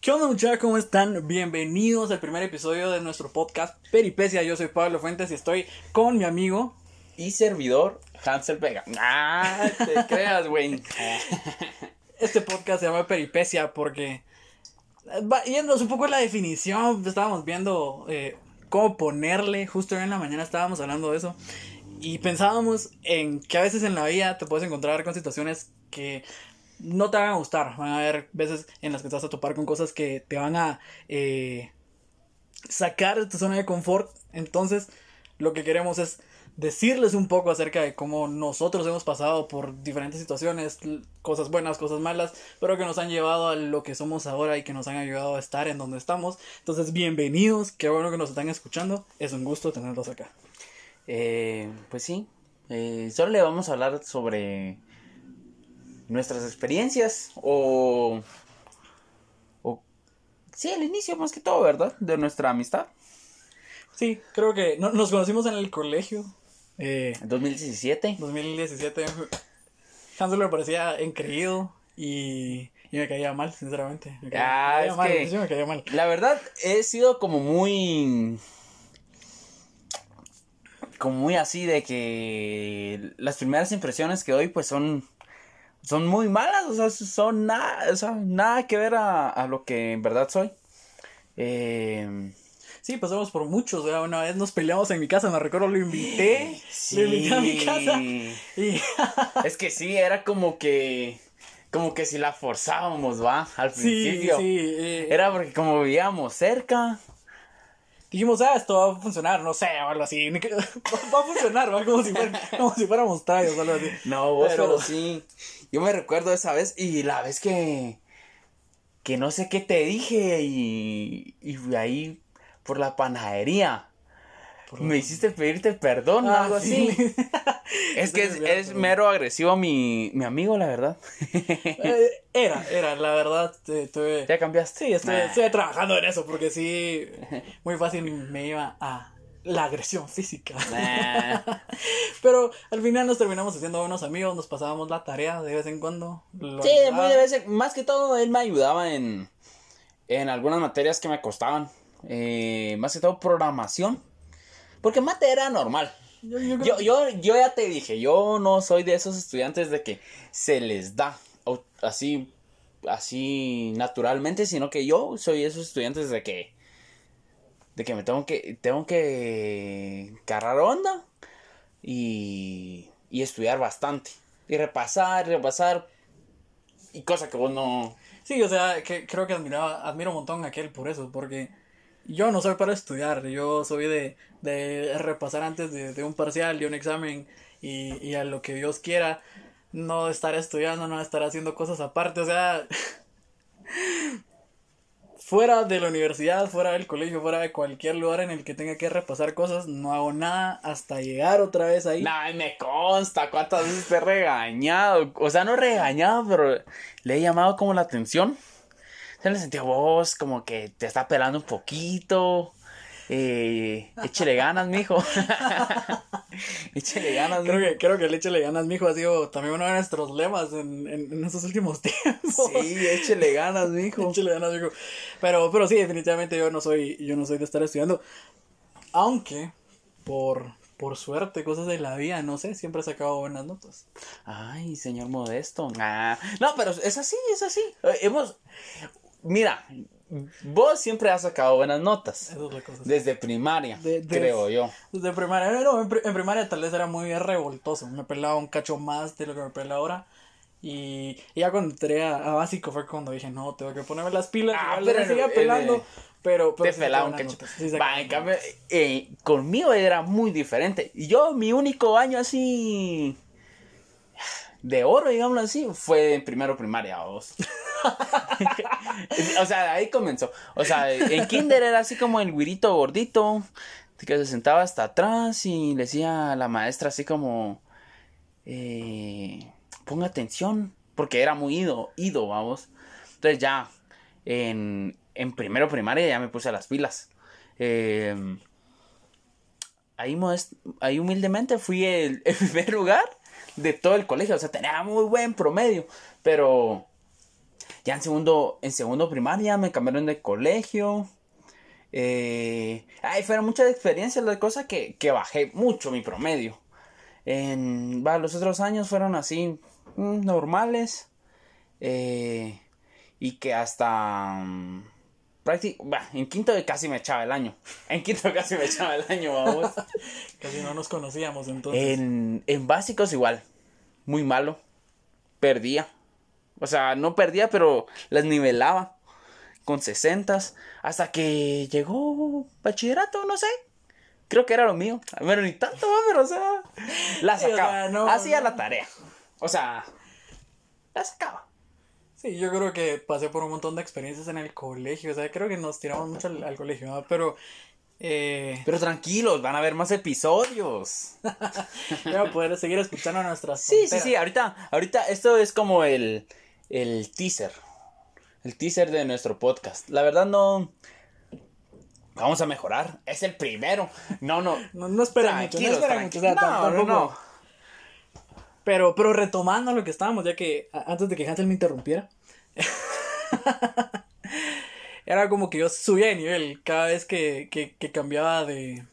¿Qué onda muchachos? ¿Cómo están? Bienvenidos al primer episodio de nuestro podcast Peripecia. Yo soy Pablo Fuentes y estoy con mi amigo y servidor Hansel Vega. Ah, te creas, güey. Este podcast se llama Peripecia porque va yéndonos un poco la definición. Estábamos viendo eh, cómo ponerle. Justo hoy en la mañana estábamos hablando de eso. Y pensábamos en que a veces en la vida te puedes encontrar con situaciones que no te van a gustar. Van a haber veces en las que te vas a topar con cosas que te van a eh, sacar de tu zona de confort. Entonces, lo que queremos es decirles un poco acerca de cómo nosotros hemos pasado por diferentes situaciones, cosas buenas, cosas malas, pero que nos han llevado a lo que somos ahora y que nos han ayudado a estar en donde estamos. Entonces, bienvenidos, qué bueno que nos están escuchando, es un gusto tenerlos acá. Eh, pues sí, eh, solo le vamos a hablar sobre nuestras experiencias o, o... Sí, el inicio más que todo, ¿verdad? De nuestra amistad. Sí, creo que nos conocimos en el colegio. Eh, 2017. 2017. Hansel me parecía increíble y, y me caía mal, sinceramente. Me caía, ah, mal, me caía mal. La verdad, he sido como muy como muy así de que las primeras impresiones que doy pues son son muy malas, o sea, son nada, o sea, nada que ver a, lo que en verdad soy. Eh, sí, pasamos por muchos, o una vez nos peleamos en mi casa, me recuerdo, lo invité, sí. lo invité a mi casa. Y... es que sí, era como que, como que si la forzábamos, va, al principio. Sí, sí. Eh. Era porque como vivíamos cerca, dijimos, ah, esto va a funcionar, no sé, o algo así. Va a funcionar, va como si, como si fuéramos tallos o algo así. No, vos, pero... sí. Yo me recuerdo esa vez y la vez que. que no sé qué te dije y. y ahí por la panadería. Me hiciste pedirte perdón o ah, algo así. es que es, mero agresivo mi, mi amigo, la verdad. Eh, era, era, la verdad. Tuve, ¿Ya cambiaste? Sí, estoy, trabajando en eso porque sí, muy fácil me iba a la agresión física. Pero al final nos terminamos haciendo buenos amigos, nos pasábamos la tarea de vez en cuando. Sí, muy de vez en, Más que todo, él me ayudaba en, en algunas materias que me costaban. Eh, más que todo programación porque mate era normal. Yo, yo, yo, ya te dije, yo no soy de esos estudiantes de que se les da así, así naturalmente, sino que yo soy de esos estudiantes de que, de que me tengo que, tengo que agarrar onda y, y estudiar bastante. Y repasar, repasar. Y cosa que vos no... Sí, o sea, que creo que admiraba, admiro un montón a aquel por eso, porque yo no soy para estudiar, yo soy de, de repasar antes de, de, un parcial, de un examen y, y, a lo que Dios quiera, no estar estudiando, no estar haciendo cosas aparte, o sea, fuera de la universidad, fuera del colegio, fuera de cualquier lugar en el que tenga que repasar cosas, no hago nada hasta llegar otra vez ahí. Nah, me consta cuántas veces te he regañado, o sea, no regañado, pero le he llamado como la atención se le sentía vos como que te está pelando un poquito. Eh, échele ganas, mijo. échele ganas, creo que, creo que el échele ganas, mijo, ha sido también uno de nuestros lemas en, en, en estos últimos tiempos. Sí, échele ganas, mijo. échele ganas, mijo. Pero, pero sí, definitivamente yo no soy, yo no soy de estar estudiando. Aunque, por, por suerte, cosas de la vida, no sé, siempre he sacado buenas notas. Ay, señor Modesto. Ah, no, pero es así, es así. Eh, hemos, Mira, vos siempre has sacado buenas notas. Desde primaria, creo yo. Desde primaria, no, en, primaria tal vez era muy revoltoso. Me pelaba un cacho más de lo que me pela ahora. Y, ya cuando entré a, básico fue cuando dije, no, tengo que ponerme las pilas. Ah, pero seguía pelando. pero, te pelaba un cacho. Va, en cambio, eh, conmigo era muy diferente. Yo, mi único año así de oro, digámoslo así, fue en primero primaria, vos. o sea, ahí comenzó. O sea, en kinder era así como el güirito gordito, que se sentaba hasta atrás y le decía a la maestra así como, eh, ponga atención, porque era muy ido, ido, vamos. Entonces ya, en, en primero primaria ya me puse a las pilas. Eh, ahí, ahí humildemente fui el primer lugar de todo el colegio, o sea, tenía muy buen promedio, pero Ya en segundo, en segundo primaria me cambiaron de colegio. Eh, ay, fueron muchas experiencias, la cosa que, que bajé mucho mi promedio. En, va, los otros años fueron así, mm, normales. Eh, y que hasta... mm, prácti- bah, en quinto casi me echaba el año. En quinto casi me echaba el año, vamos. Casi no nos conocíamos entonces. En, en básicos igual. Muy malo. Perdía. O sea, no perdía, pero las nivelaba. Con 60 Hasta que llegó bachillerato, no sé. Creo que era lo mío. Pero ni tanto, pero o sea. La sacaba. no- Hacía la tarea. O sea. La sacaba. Sí, yo creo que pasé por un montón de experiencias en el colegio. O sea, creo que nos tiramos mucho al, al colegio, ¿no? Pero. Eh, Pero tranquilos, van a haber más episodios. voy a poder seguir escuchando nuestras. Sí, sí, sí, ahorita, ahorita esto es como el, el teaser. El teaser de nuestro podcast. La verdad no... Vamos a mejorar. Es el primero. No, no. No, no esperen mucho, no mucho. O sea, No, no, tampoco. no. Pero, pero retomando lo que estábamos, ya que antes de que Hansel me interrumpiera. era como que yo subía de nivel cada vez que, que, que cambiaba de.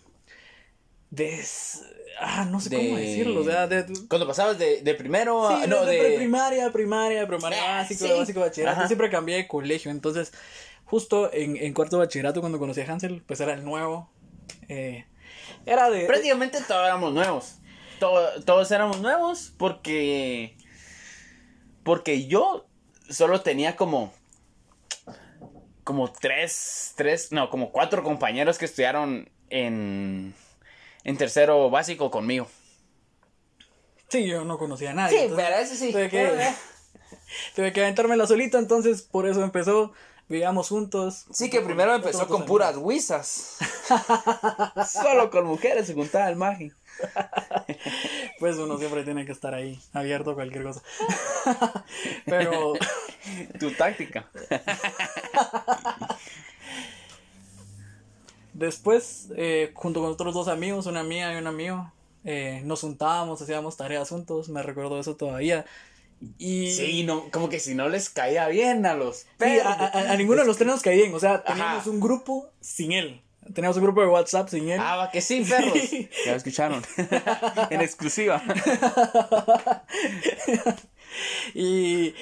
De. s- Ah, no sé cómo De- decirlo. O sea, de. Cuando pasabas de, de primero a... Sí, no, de, primaria, primaria, primaria Ah, básico, sí. básico, bachillerato. Ajá. Siempre cambié de colegio. Entonces, justo en, en cuarto de bachillerato, cuando conocí a Hansel, pues era el nuevo. Eh, era de. Prácticamente todos éramos nuevos. To- todos éramos nuevos porque... Porque yo solo tenía como... Como tres, tres, no, como cuatro compañeros que estudiaron en... En tercero básico conmigo. Sí, yo no conocía a nadie. Sí, entonces pero ese sí. Tuve que, tuve que aventármela solito, entonces por eso empezó. Vivíamos juntos. Sí, que primero empezó con puras wizas. Solo con mujeres se juntaba el magi. Pues uno siempre tiene que estar ahí, abierto a cualquier cosa. Pero Tu táctica. Después, eh, junto con otros dos amigos, una amiga y un amigo, eh, nos juntábamos, hacíamos tareas juntos, me recuerdo eso todavía. Y Sí, no, como que si no les caía bien a los Sí, perros. a, a- a ninguno de los tres nos caía bien. O sea, teníamos Ajá. un grupo sin él. Teníamos un grupo de WhatsApp sin él. Ah, va que sí, perros. Sí. Ya lo escucharon. en exclusiva. Y,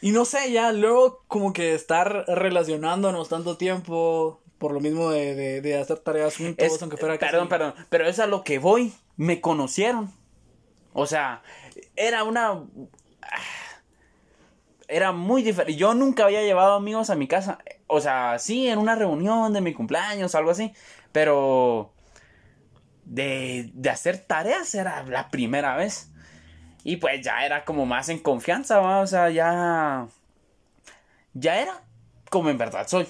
y no sé, ya luego como que estar relacionándonos tanto tiempo por lo mismo de, de, de hacer tareas juntos, Es- aunque fuera perdón, perdón, pero es a lo que voy. Me conocieron. O sea, era una. Era muy diferente. Yo nunca había llevado amigos a mi casa. O sea, sí, en una reunión de mi cumpleaños, algo así. Pero. De, de hacer tareas era la primera vez. Y pues ya era como más en confianza, ¿va? O sea, ya. Ya era como en verdad soy.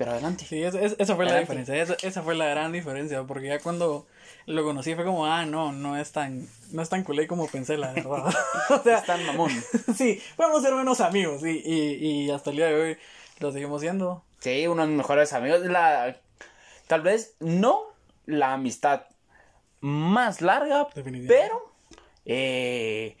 Pero adelante. Sí, es- es- esa fue la diferencia, esa, esa fue la gran diferencia, porque ya cuando lo conocí fue como, ah, no, no es tan, no es tan culé como pensé, la verdad. o sea, Es tan mamón. sí, podemos ser buenos amigos, y, y, y hasta el día de hoy lo seguimos siendo. Sí, unos mejores amigos. La, tal vez no la amistad más larga, pero eh,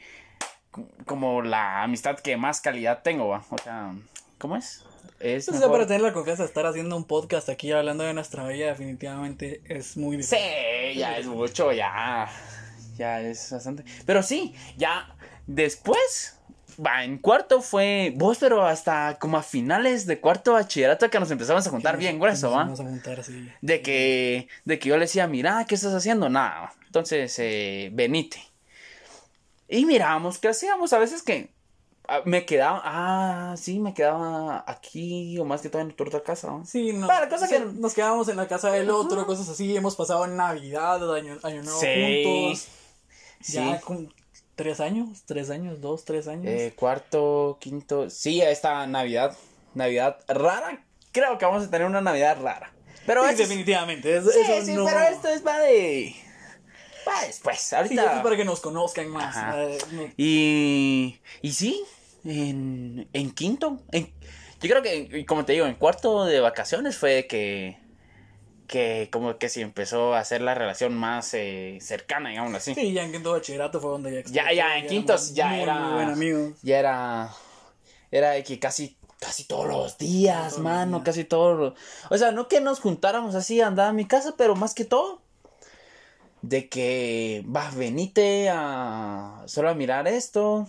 como la amistad que más calidad tengo, ¿va? O sea, ¿cómo es? Es mejor- para tener la confianza de estar haciendo un podcast aquí hablando de nuestra vida, definitivamente es muy difícil. Sí, ya es mucho, ya. Ya es bastante. Pero sí, ya después. Va, en cuarto fue. Vos, pero hasta como a finales de cuarto bachillerato que nos empezamos a juntar bien grueso, ¿va? Vamos a juntar, sí. De que, de que yo le decía, mira, ¿qué estás haciendo? Nada. Entonces, eh, venite. Y mirábamos qué hacíamos. A veces que me quedaba, ah, sí, me quedaba aquí o más que todo en tu otra casa. ¿no? Sí, nos, Para, cosa sí, que- nos quedábamos en la casa del otro, cosas así. Hemos pasado Navidad, Año, año Nuevo Sí. juntos. Sí. Ya con tres años, tres años, dos, tres años. Eh, cuarto, quinto. Sí, esta Navidad. Navidad rara. Creo que vamos a tener una Navidad rara. Pero Sí, es- definitivamente. es- Sí, eso sí, no- pero esto es para de. Para después. Sí, Ahorita. es para que nos conozcan más. Eh, no- Y, y sí, en, en quinto. en- yo creo que, como te digo, en cuarto de vacaciones fue que, que como que se empezó a hacer la relación más eh, cercana, digamos así. Sí, ya en quinto bachillerato fue donde ya Ya, ya, en quintos ya era- Muy buen amigos. Ya era, era de que casi, casi todos los días, mano, casi todos los... O sea, no que nos juntáramos así, andaba a mi casa, pero más que todo, de que, va, venite a solo a mirar esto,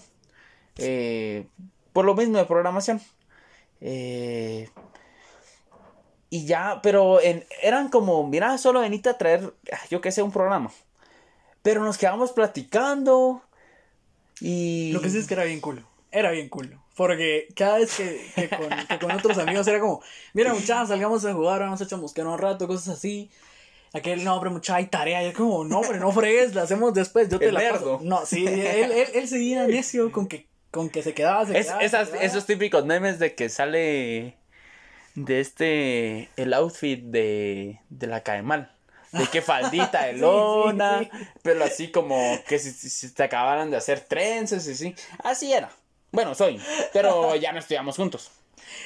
eh, por lo mismo de programación. Eh, y ya, pero en, eran como, mira, solo venite a traer, yo qué sé, un programa. Pero nos quedamos platicando. Y. Lo que sí es que era bien culo. Era bien culo. Porque cada vez que, con, otros amigos era como, mira, muchachos, salgamos a jugar, vamos a echar un rato, cosas así. Aquel, no, hombre, mucha hay tarea. Y es como, no, hombre, no fregues, la hacemos después. Yo te la paso. No, sí, él, él, él, seguía necio con que, con que se quedaba. Se quedaba, Esos típicos memes de que sale de este, el outfit de, de la Caemal. De qué faldita de lona, pero así como que si, si, te acabaran de hacer trenzas y así. Así era. Bueno, soy, pero ya no estudiamos juntos.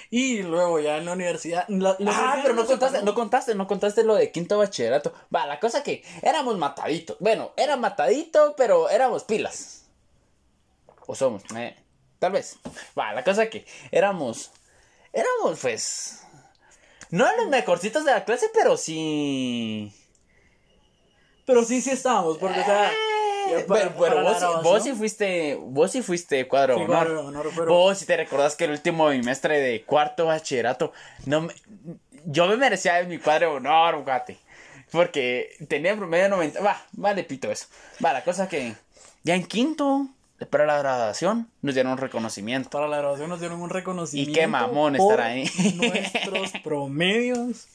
Y luego ya en la universidad. ah, pero no contaste, no contaste, no contaste lo de quinto bachillerato. Va, la cosa que éramos mataditos. Bueno, era matadito, pero éramos pilas. O somos, eh, tal vez. Va, la cosa que éramos éramos pues... No los mejorcitos de la clase, pero sí... Pero sí, sí estábamos, porque, o sea... Eh, pero, vos, vos, sí fuiste, vos sí fuiste cuadro, honor. Vos sí te recordás que el último bimestre de cuarto bachillerato, no me, yo me merecía mi cuadro honor, gate. Porque tenía promedio 90, va, vale pito eso. Va, la cosa que ya en quinto, para la graduación nos dieron un reconocimiento. Para la graduación nos dieron un reconocimiento. Y qué mamón estar ahí. Nuestros promedios.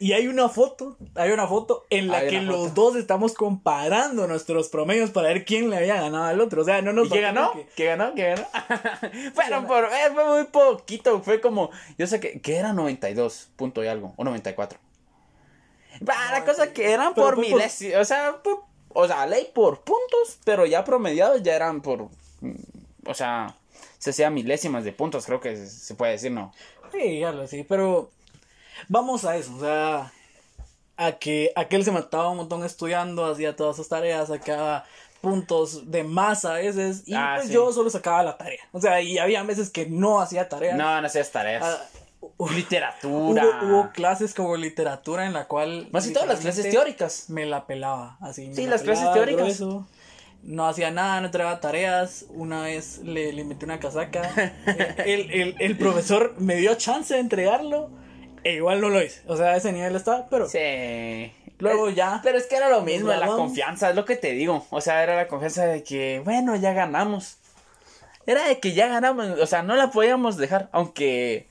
Y hay una foto, hay una foto en la que los dos estamos comparando nuestros promedios para ver quién le había ganado al otro. O sea, no nos ¿Y qué ganó? ¿Qué ganó? ¿Qué ganó? Bueno, por, eh, fue muy poquito. Fue como, yo sé que, que era 92 punto y algo, o 94. la cosa que eran por miles, o sea, por o sea, ley por puntos, pero ya promediados ya eran por, mm, o sea, se hacía milésimas de puntos, creo que se puede decir, ¿no? Sí, ya lo sí, pero vamos a eso, o sea, a que aquel se mataba un montón estudiando, hacía todas sus tareas, sacaba puntos de más a veces y ah, pues yo solo sacaba la tarea. O sea, y había veces que no hacía tareas. No, no hacías tareas. Ah, literatura. Hubo, clases como literatura en la cual. Más y todas las clases teóricas. Me la pelaba, así. Sí, las clases teóricas. No hacía nada, no entregaba tareas. Una vez le, le metí una casaca. el, el, el, profesor me dio chance de entregarlo. E igual no lo hice. O sea, a ese nivel estaba, pero. Sí. Luego ya. Pero es que era lo mismo, la confianza, es lo que te digo. O sea, era la confianza de que, bueno, ya ganamos. Era de que ya ganamos, o sea, no la podíamos dejar, aunque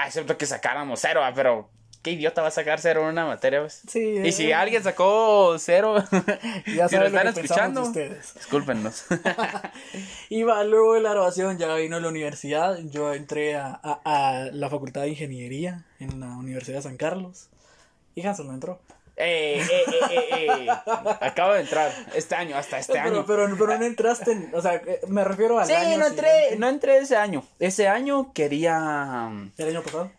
Ah, excepto que sacáramos cero, ah, pero qué idiota va a sacar cero en una materia, pues? Sí. Y si alguien sacó cero, ya si lo están escuchando, ustedes. discúlpenos. Iba luego de la grabación, ya vino a la universidad. Yo entré a, a, la Facultad de Ingeniería en la Universidad de San Carlos. Y Hansel no entró. Eh, eh, eh, eh, Acabo de entrar este año, hasta este año. Pero, pero no entraste, o sea, me refiero al sí, año. no entré, no entré ese año. Ese año quería. ¿El año pasado?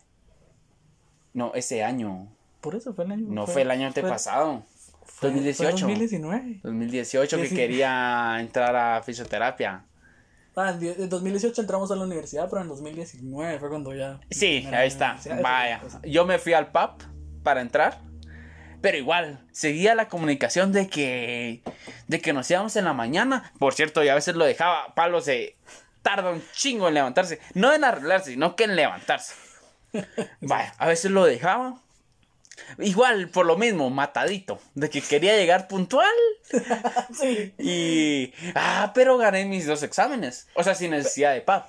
No, ese año. Por eso fue el año. No fue, el año antepasado. 2018. 2019. 2018 que quería entrar a fisioterapia. Ah, en 2018 entramos a la universidad, pero en 2019 fue cuando ya. Sí, ahí está. Vaya. Yo me fui al PAP para entrar. Pero igual, seguía la comunicación de que, de que nos íbamos en la mañana. Por cierto, y a veces lo dejaba, Pablo se tarda un chingo en levantarse. No en arreglarse, sino que en levantarse. Vaya, a veces lo dejaba. Igual, por lo mismo, matadito, de que quería llegar puntual. sí. Y. Ah, pero gané mis dos exámenes. O sea, sin necesidad de PAP.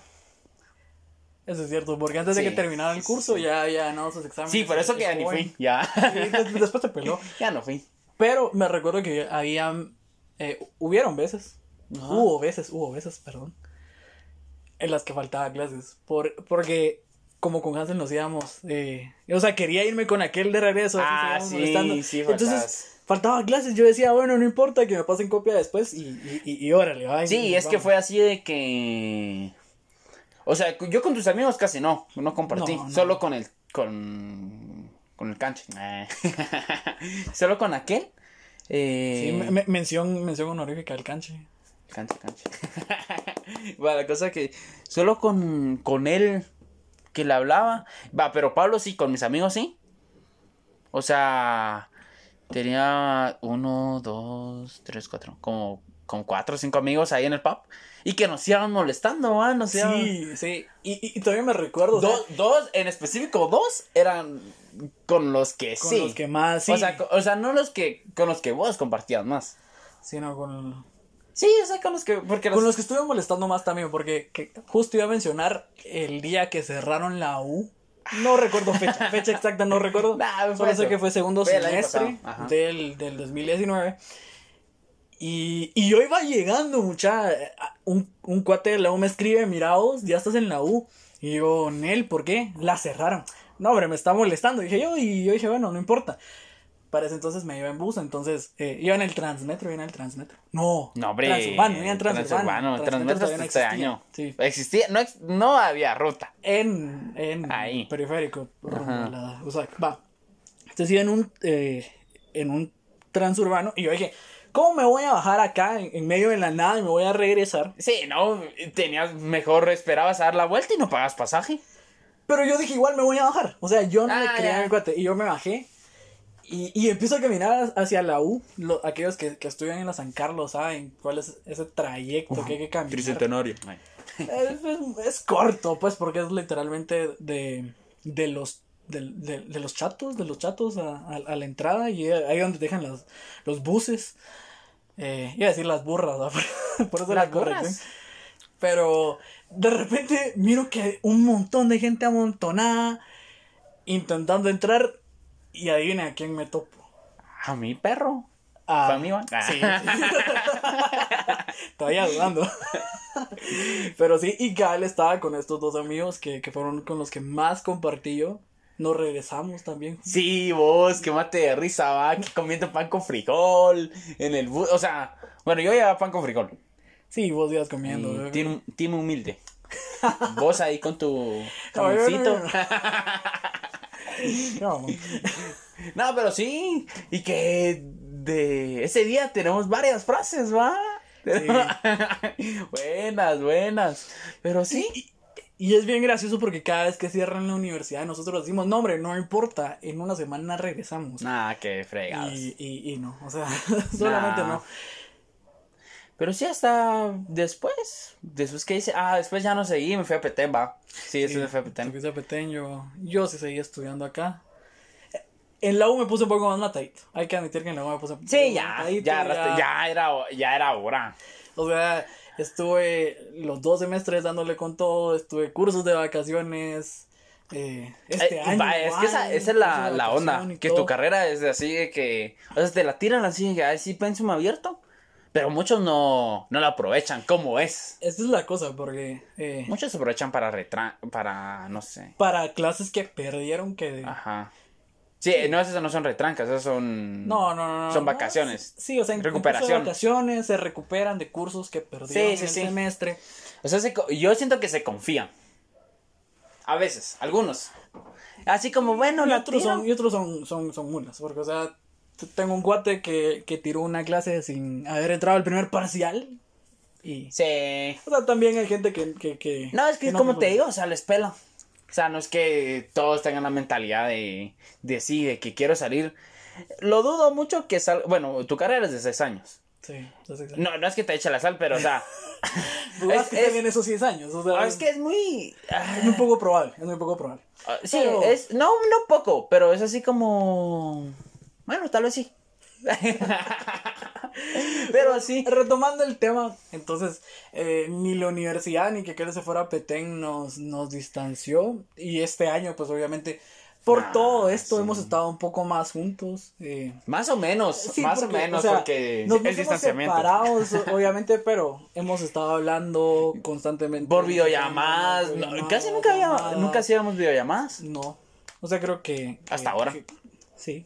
Eso es cierto, porque antes de que terminara el curso ya, ya no sus exámenes. Sí, por eso que ya ni fui, ya. después te peló. Ya no fui. Pero me recuerdo que había, eh, hubieron veces, hubo veces, hubo veces, perdón, en las que faltaba clases. Por, porque como con Hansel nos íbamos, eh, o sea, quería irme con aquel de regreso. Ah, sí, sí, Entonces, faltaba clases, yo decía, bueno, no importa que me pasen copia después y, y, y, órale, Sí, es que fue así de que o sea, yo con tus amigos casi no, no compartí. Solo con el, con, con el canche. Solo con aquel. Eh... Sí, mención, mención honorífica al canche. Canche, canche. Va, la cosa que solo con, con él que le hablaba. Va, pero Pablo sí, con mis amigos sí. O sea, tenía uno, dos, tres, cuatro, como, como cuatro o cinco amigos ahí en el pub. Y que nos iban molestando, ¿va? Nos iban... Sí, sí. Y, y, todavía me recuerdo. Dos, dos, en específico, dos eran con los que con sí. los que más, sí. O sea, o sea, no los que con los que vos compartías más. Sino con, Sí, o sea, con los que. Porque con los que estuve molestando más también, porque que justo iba a mencionar el día que cerraron la U. No recuerdo fecha, fecha exacta no recuerdo. Nah, Solo sé eso. que fue segundo Fue semestre del, del 2019. Y, y yo iba llegando, mucha. Un, un cuate de la U me escribe: Mira vos, ya estás en la U. Y yo, Nel, ¿por qué? La cerraron. No, hombre, me está molestando. Dije yo, y yo dije, bueno, no importa. Para ese entonces me iba en bus, entonces eh, iba en el Transmetro, iba en el Transmetro. No, No, hombre. Transurbano, iba en Transurbano. Transurbano, Transmetro Transmetro este existía. año. Sí. Existía, no, no había ruta. En, en Ahí. periférico. la- o sea, va. Entonces iba en un, eh, en un transurbano y yo dije, ¿cómo me voy a bajar acá en, en medio de la nada y me voy a regresar? Sí, no, tenías mejor, esperabas a dar la vuelta y no pagas pasaje. Pero yo dije, igual me voy a bajar. O sea, yo no le Ah, creía ya. a mi cuate. Y yo me bajé. Y, y empiezo a caminar hacia la U. lo- aquellos que, que estudian en la San Carlos saben cuál es ese trayecto que hay que caminar. Tricentenario. Es, es- es corto, pues, porque es literalmente de, de los de, de- de los chatos, de los chatos a, a- a la entrada y ahí donde dejan los, los buses. Eh, iba a decir las burras, ¿no? por eso Las la corrección. burras. Pero de repente miro que hay un montón de gente amontonada intentando entrar y adivina a quién me topo. A mi perro. A- ¿Fue a mí, va? Sí. Todavía dudando. Pero sí, y Gal estaba con estos dos amigos que, que fueron con los que más compartí yo. Nos regresamos también. Sí, vos, que mate de risa, va, que comiendo pan con frijol en el bus. O sea, bueno, yo llevaba pan con frijol. Sí, vos ibas comiendo. Y team, team humilde. Vos ahí con tu jamoncito. no, no. No, No, pero sí. Y que de ese día tenemos varias frases, va. buenas, buenas. Pero sí. Y es bien gracioso porque cada vez que cierran la universidad nosotros decimos, no hombre, no importa, en una semana regresamos. Nah, qué fregados. y, y, y no, o sea, solamente Nah. no. Pero sí, hasta después. Después que hice. Ah, después ya no seguí, me fui a Petén, va. Sí, después me fui a Petén. fuiste a Petén, yo, yo sí seguía estudiando acá. En la U me puse un poco más matadito. Hay que admitir que en la U me puse un poco Sí, más ya. matadito, Ya, ya era, ya era hora. O sea, estuve los dos semestres dándole con todo, estuve cursos de vacaciones. eh, este Eh, año. va, es que esa, esa es la, la onda. Que todo. tu carrera es así de que. O sea, te la tiran así, que así pensum abierto. Pero muchos no, no la aprovechan como es. Esa es la cosa, porque eh, Muchos se aprovechan para retra para, no sé. para clases que perdieron que... Ajá. Sí, no, esas no son retrancas, esas son. No, no, no, no. Son no, vacaciones. Sí, o sea, en Recuperación. de vacaciones se recuperan de cursos que perdieron Sí, sí, en el sí. semestre. O sea, se yo siento que se confían. A veces, algunos. Así como, bueno, Y la otros, tiro. son, y otros son, son, son mulas, porque, o sea, tengo un cuate que, que tiró una clase sin haber entrado al primer parcial. Y, Sí. o sea, también hay gente que... que, que No, es que no como te digo, o sea, les pela. O sea, no es que todos tengan la mentalidad de, de sí, de que quiero salir. Lo dudo mucho que salga. Bueno, tu carrera es de seis años. Sí, No, no es que te eche la sal, pero, o sea. Dudaste es- es- también esos 10 años, o sea, ah, es que es muy. ah, es muy poco probable, es muy poco probable. ah, sí, Pero- es. No, no poco, pero es así como. Bueno, tal vez sí. pero sí. Retomando el tema, entonces, eh, ni la universidad ni que Kelly se fuera a Petén nos, nos distanció. Y este año, pues obviamente, por Ah, todo esto sí. hemos estado un poco más juntos. eh, Más o menos, Sí, más porque, o menos, o sea, porque nos, el distanciamiento. separados, obviamente, pero hemos estado hablando constantemente. Por videollamadas. casi nunca había, nunca hacíamos videollamadas. No. O sea, creo que. Hasta ahora. que- sí.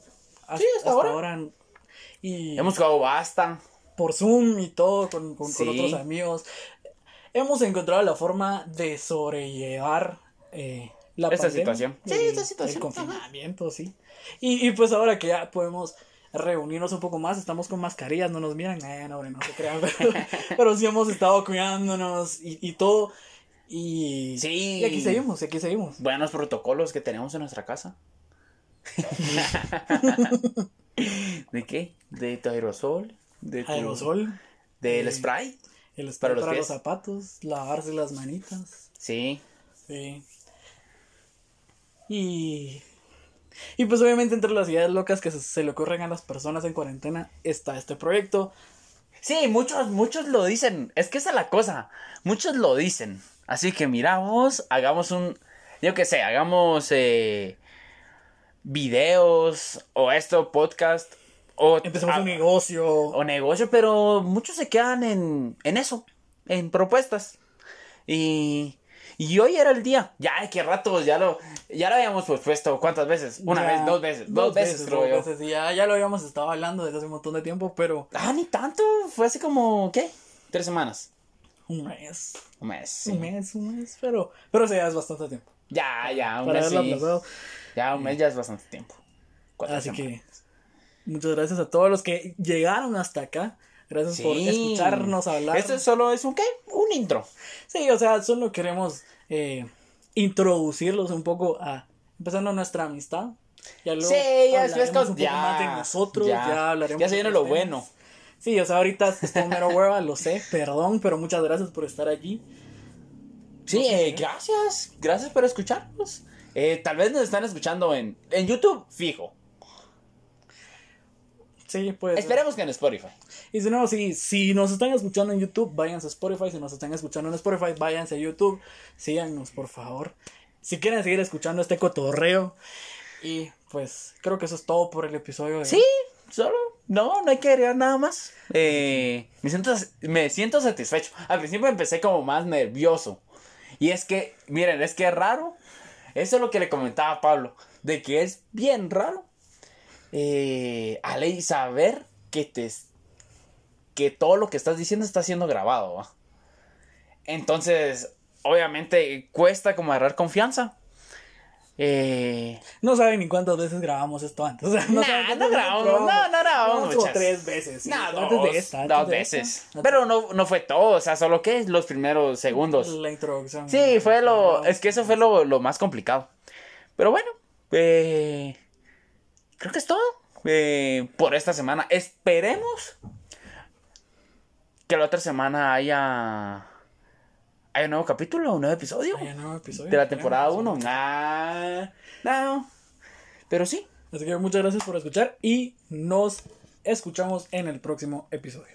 Sí, hasta ahora. Y Hemos jugado basta. por Zoom y todo, con, con, otros amigos. Hemos encontrado la forma de sobrellevar eh, la Esta pandemia, situación. Sí, el- esta situación, El confinamiento, sí. Y, y pues ahora que ya podemos reunirnos un poco más. Estamos con mascarillas, no nos miran, eh, no, no se crean, pero, sí hemos estado cuidándonos y, y todo. Y, sí. y aquí seguimos, aquí seguimos. Buenos protocolos que tenemos en nuestra casa. ¿De qué? De aerosol. De aerosol. Del spray. El spray para, los, zapatos, lavarse las manitas. Sí. Sí. Y. Y pues obviamente entre las ideas locas que se, le ocurren a las personas en cuarentena está este proyecto. Sí, muchos, muchos lo dicen. Es que esa es la cosa. Muchos lo dicen. Así que miramos, hagamos un. Yo qué sé, hagamos eh, videos o esto, podcast. O, Empezamos un negocio. O negocio, pero muchos se quedan en, en eso, en propuestas. Y, y hoy era el día. Ya, qué rato, ya lo, ya lo habíamos puesto. ¿Cuántas veces? Una vez, dos veces, dos, veces, creo yo. ya, ya lo habíamos estado hablando desde hace un montón de tiempo, pero. Ah, ni tanto. Fue así como, ¿qué? Tres semanas. Un mes. Un mes. Un mes, un mes, pero, pero sí, ya es bastante tiempo. Ya, ya, un mes. Sí. Ya, un mes ya es bastante tiempo. Así que muchas gracias a todos los que llegaron hasta acá. Gracias por escucharnos hablar. Esto solo es un qué? Un intro. Sí, o sea, solo queremos eh, introducirlos un poco a empezando nuestra amistad. Ya luego sí, ya después un poco ya, más de nosotros, ya, ya hablaremos. Ya se viene lo bueno. Sí, o sea, ahorita está un mero hueva, lo sé, perdón, pero muchas gracias por estar aquí. Sí, eh, gracias, gracias por escucharnos. Eh, tal vez nos están escuchando en, en YouTube, fijo. Sí, pues. Esperemos que en Spotify. Y si no, si, si nos están escuchando en YouTube, váyanse a Spotify. Si nos están escuchando en Spotify, váyanse a YouTube. Síganos, por favor. Si quieren seguir escuchando este cotorreo. Y pues creo que eso es todo por el episodio de Sí, solo. No, no hay que agregar nada más. Eh, me, siento, me siento satisfecho. Al principio empecé como más nervioso. Y es que, miren, es que es raro. Eso es lo que le comentaba a Pablo. De que es bien raro. Eh, ley saber que te que todo lo que estás diciendo está siendo grabado. Entonces, obviamente cuesta como agarrar confianza. Eh... No saben ni cuántas veces grabamos esto antes. no, no grabamos, no, no grabamos muchas. tres veces. no, dos, dos veces. Pero no, no fue todo, o sea, solo que los primeros segundos. La introducción. Sí, fue lo, es que eso fue lo, lo más complicado. Pero bueno, eh, creo que es todo eh, por esta semana. Esperemos que la otra semana haya ¿Hay un nuevo capítulo? ¿Un nuevo episodio? Hay un nuevo episodio. De la temporada 1. Ah, no. Pero sí. Así que muchas gracias por escuchar y nos escuchamos en el próximo episodio.